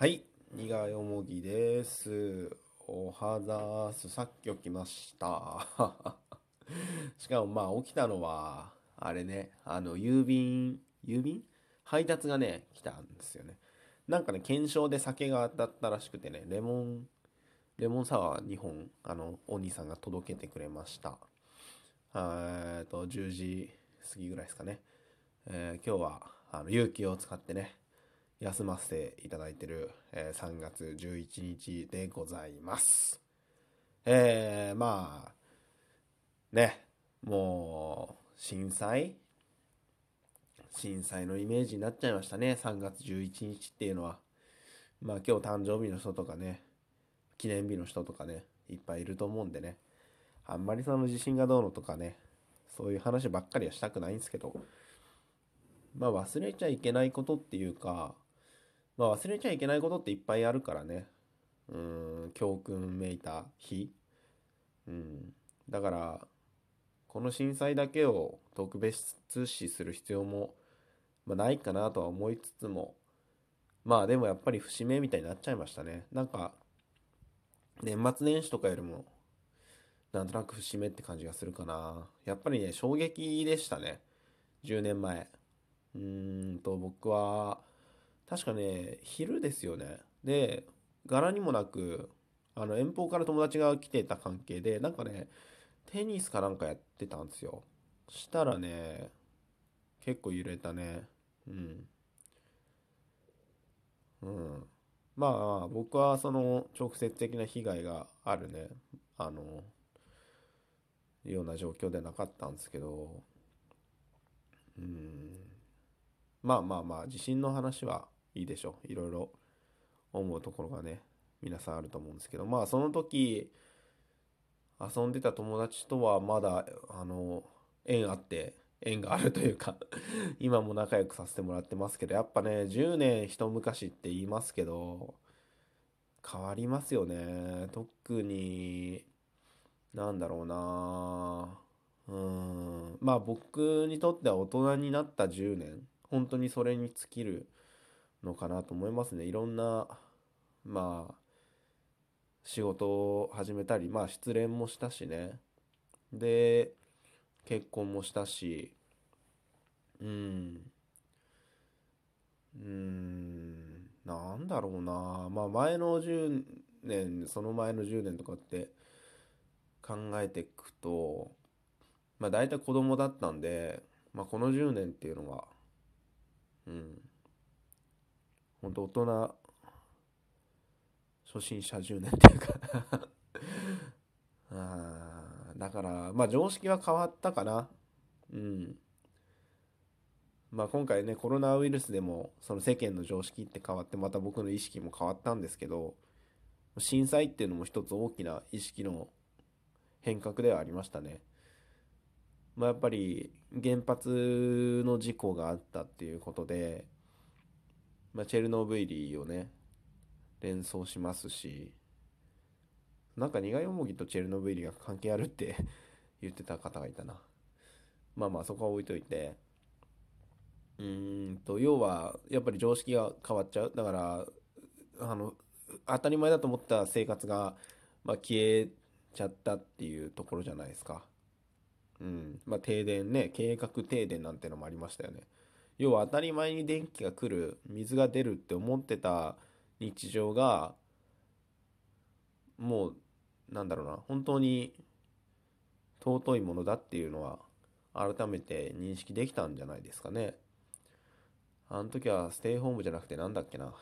はい、苦よもぎです。おはざす。さっき起きました。しかもまあ起きたのは、あれね、あの、郵便、郵便？配達がね、来たんですよね。なんかね、検証で酒が当たったらしくてね、レモン、レモンサワー2本、あの、お兄さんが届けてくれました。えーと、10時過ぎぐらいですかね。えー今日は、あの、勇気を使ってね、休ませていただいてる、えー3月11日でございます。えー、まあ、ね、もう、震災？震災のイメージになっちゃいましたね。3月11日っていうのは。まあ今日誕生日の人とかね、記念日の人とかね、いっぱいいると思うんでね。あんまりその地震がどうのとかね、そういう話ばっかりはしたくないんですけど、まあ忘れちゃいけないことっていうか、まあ忘れちゃいけないことっていっぱいあるからね。うん、教訓めいた日。うん。だから、この震災だけを特別視する必要も、まあ、ないかなとは思いつつも、まあでもやっぱり節目みたいになっちゃいましたね。なんか、年末年始とかよりも、なんとなく節目って感じがするかな。やっぱりね、衝撃でしたね。10年前。うーんと、僕は、確かね、昼ですよね。で、柄にもなく、あの、遠方から友達が来てた関係で、なんかね、テニスかなんかやってたんですよ。したらね、結構揺れたね。うん。うん。まあ、僕はその直接的な被害があるね、あの、ような状況でなかったんですけど、うん。まあまあまあ、地震の話はいいでしょ。いろいろ思うところがね、皆さんあると思うんですけど、まあその時、遊んでた友達とはまだ、あの、縁あって、縁があるというか 今も仲良くさせてもらってますけど、やっぱね、10年一昔って言いますけど、変わりますよね。特に、なんだろうなうん。まあ僕にとっては大人になった10年、本当にそれに尽きるのかなと思いますね。いろんな、まあ、仕事を始めたり、まあ失恋もしたしね。で、結婚もしたし、うん。うん、なんだろうな。まあ前の10年、その前の10年とかって考えていくと、まあ大体子供だったんで、まあこの10年っていうのは、うん、本当大人、初心者10年っていうか あだから、まあ常識は変わったかな。うん。まあ今回ね、コロナウイルスでも、その世間の常識って変わって、また僕の意識も変わったんですけど、震災っていうのも一つ大きな意識の変革ではありましたね。まあやっぱり原発の事故があったっていうことで、まあチェルノブイリをね、連想しますし、なんか苦いもぎとチェルノブイリが関係あるって 言ってた方がいたな。まあまあそこは置いといて。うーんと、要は、やっぱり常識が変わっちゃう。だから、あの、当たり前だと思った生活が、まあ消えちゃったっていうところじゃないですか。うん。まあ停電ね、計画停電なんてのもありましたよね。要は当たり前に電気が来る、水が出るって思ってた日常が、もう、なんだろうな、本当に尊いものだっていうのは、改めて認識できたんじゃないですかね。あの時はステイホームじゃなくてなんだっけな。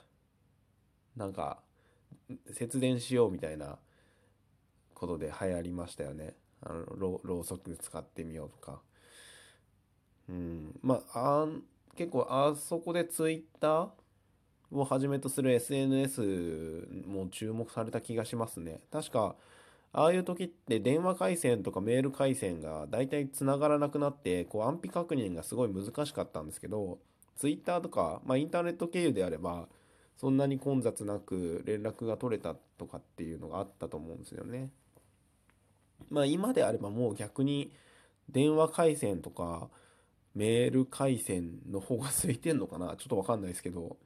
なんか、節電しようみたいなことで流行りましたよね。あの、ろろうそく使ってみようとか。うん。まあ、あ結構あそこでツイッターをはじめとする SNS も注目された気がしますね。確か、ああいう時って電話回線とかメール回線が大体繋がらなくなって、こう安否確認がすごい難しかったんですけど、ツイッターとか、まあインターネット経由であれば、そんなに混雑なく連絡が取れたとかっていうのがあったと思うんですよね。まあ今であればもう逆に電話回線とかメール回線の方が空いてんのかな？ちょっとわかんないですけど、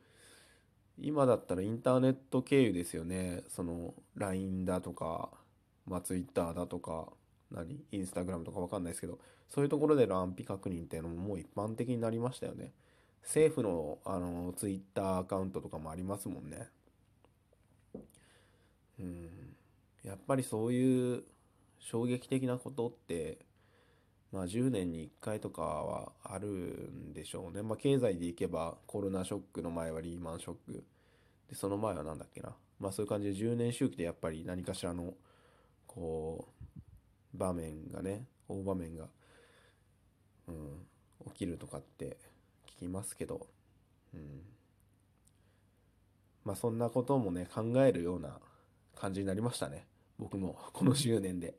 今だったらインターネット経由ですよね。その LINE だとか、まあ Twitter だとか、何？インスタグラムとかわかんないですけど、そういうところでの安否確認っていうのももう一般的になりましたよね。政府のあの Twitter アカウントとかもありますもんね。うん。やっぱりそういう衝撃的なことってまあ10年に1回とかはあるんでしょうね。まあ経済でいけばコロナショックの前はリーマンショック。で、その前は何だっけな。まあそういう感じで10年周期でやっぱり何かしらのこう場面がね、大場面が、うん、起きるとかって聞きますけど、うん。まあそんなこともね、考えるような感じになりましたね。僕もこの10年で。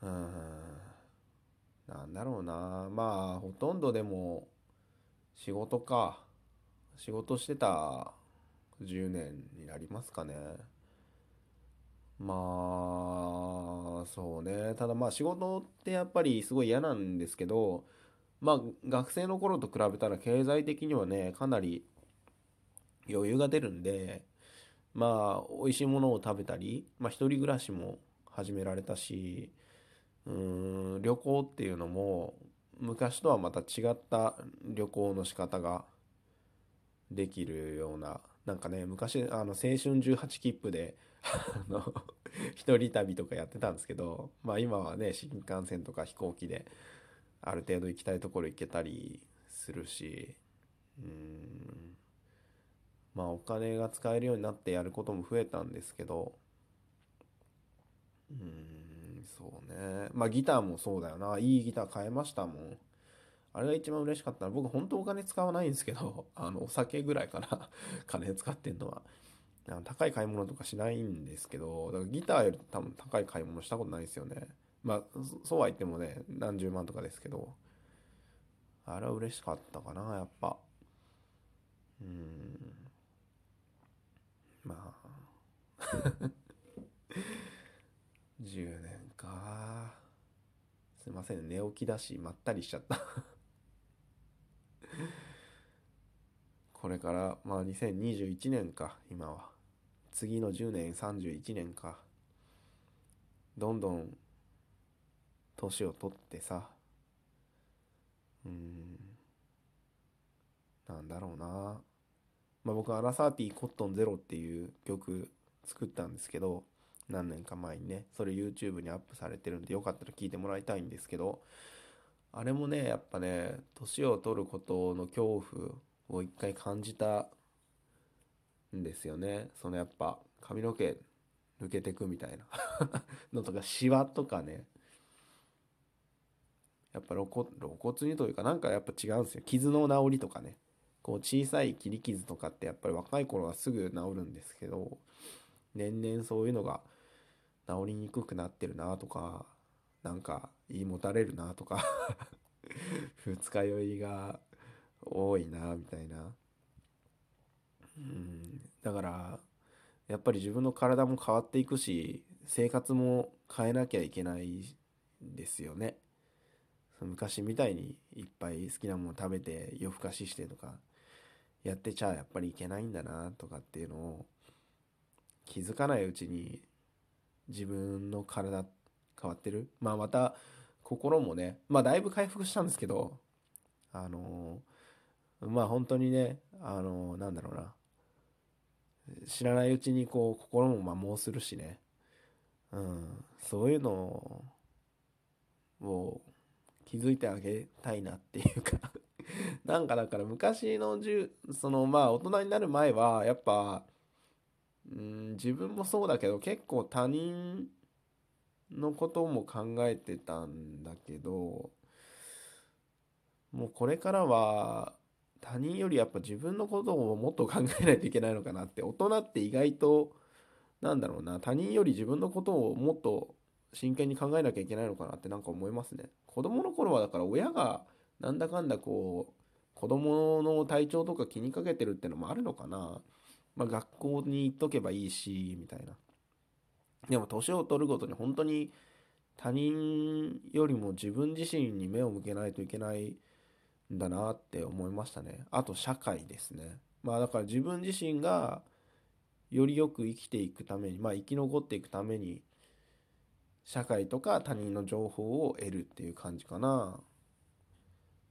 うんなんだろうな。まあ、ほとんどでも、仕事か。仕事してた10年になりますかね。まあ、そうね。ただまあ仕事ってやっぱりすごい嫌なんですけど、まあ学生の頃と比べたら経済的にはね、かなり余裕が出るんで、まあ美味しいものを食べたり、まあ一人暮らしも始められたし、うん旅行っていうのも昔とはまた違った旅行の仕方ができるようななんかね昔あの青春18切符であの一人旅とかやってたんですけどまあ今はね新幹線とか飛行機である程度行きたいところ行けたりするしうんまあお金が使えるようになってやることも増えたんですけどうんそうね。まあギターもそうだよな。いいギター買えましたもん。あれが一番嬉しかったの僕本当お金使わないんですけど、あの、お酒ぐらいかな。金使ってんのは。高い買い物とかしないんですけど、だからギターより多分高い買い物したことないですよね。まあ、そうは言ってもね、何十万とかですけど、あれは嬉しかったかな、やっぱ。うん。まあ。10年かすいません寝起きだしまったりしちゃった。これからまあ2021年か今は。次の10年31年か。どんどん年を取ってさ。うん。なんだろうな。まあ僕アラサーティーコットンゼロっていう曲作ったんですけど何年か前にね、それ YouTube にアップされてるんで、よかったら聞いてもらいたいんですけど、あれもね、やっぱね、年を取ることの恐怖を一回感じたんですよね。そのやっぱ髪の毛抜けてくみたいな のとか、シワとかね、やっぱ露骨露骨にというか、なんかやっぱ違うんですよ。傷の治りとかね。こう小さい切り傷とかってやっぱり若い頃はすぐ治るんですけど、年々そういうのが治りにくくなってるなとかなんか言いもたれるなとか 二日酔いが多いなみたいな。うん。だからやっぱり自分の体も変わっていくし生活も変えなきゃいけないですよね。昔みたいにいっぱい好きなもの食べて夜更かししてとかやってちゃやっぱりいけないんだなとかっていうのを気づかないうちに自分の体変わってる？まあまた心もね、まあだいぶ回復したんですけど、あのー、まあ本当にね、あのー、なんだろうな。知らないうちにこう心も摩耗するしね。うん、そういうのを気づいてあげたいなっていうか なんかだから昔のじそのまあ大人になる前はやっぱうん自分もそうだけど結構他人のことも考えてたんだけどもうこれからは他人よりやっぱ自分のことをもっと考えないといけないのかなって大人って意外となんだろうな他人より自分のことをもっと真剣に考えなきゃいけないのかなってなんか思いますね。子供の頃はだから親がなんだかんだこう子供の体調とか気にかけてるってのもあるのかな。まあ、学校に行っとけばいいし、みたいな。でも年を取るごとに本当に他人よりも自分自身に目を向けないといけないんだなって思いましたね。あと社会ですね。まあだから自分自身がよりよく生きていくために、まあ生き残っていくために、社会とか他人の情報を得るっていう感じかな。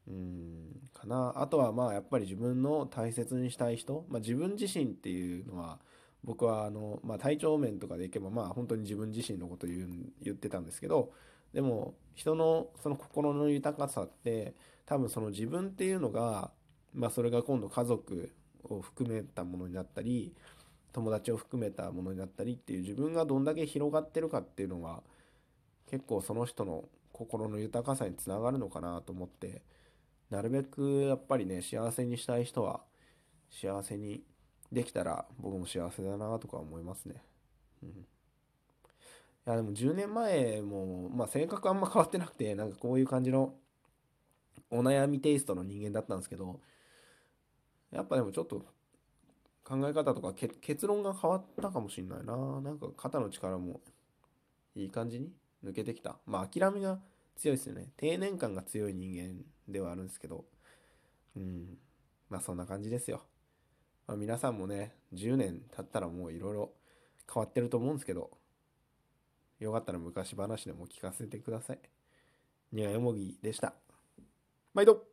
うん、かな。あとはまあやっぱり自分の大切にしたい人、まあ自分自身っていうのは、僕はあの、まあ体調面とかでいけばまあ本当に自分自身のこと言う言ってたんですけど、でも人のその心の豊かさって多分その自分っていうのが、まあそれが今度家族を含めたものになったり、友達を含めたものになったりっていう自分がどんだけ広がってるかっていうのが結構その人の心の豊かさにつながるのかなと思ってなるべくやっぱりね幸せにしたい人は幸せにできたら僕も幸せだなとか思いますね。うん、いやでも10年前もまあ性格あんま変わってなくてなんかこういう感じのお悩みテイストの人間だったんですけどやっぱでもちょっと考え方とか結論が変わったかもしんないな。なんか肩の力もいい感じに抜けてきた。まあ諦めが強いですよね。定年感が強い人間ではあるんですけど。うん。まあそんな感じですよ、まあ、皆さんもね10年経ったらもういろいろ変わってると思うんですけど。よかったら昔話でも聞かせてください。にはよもぎでした。毎度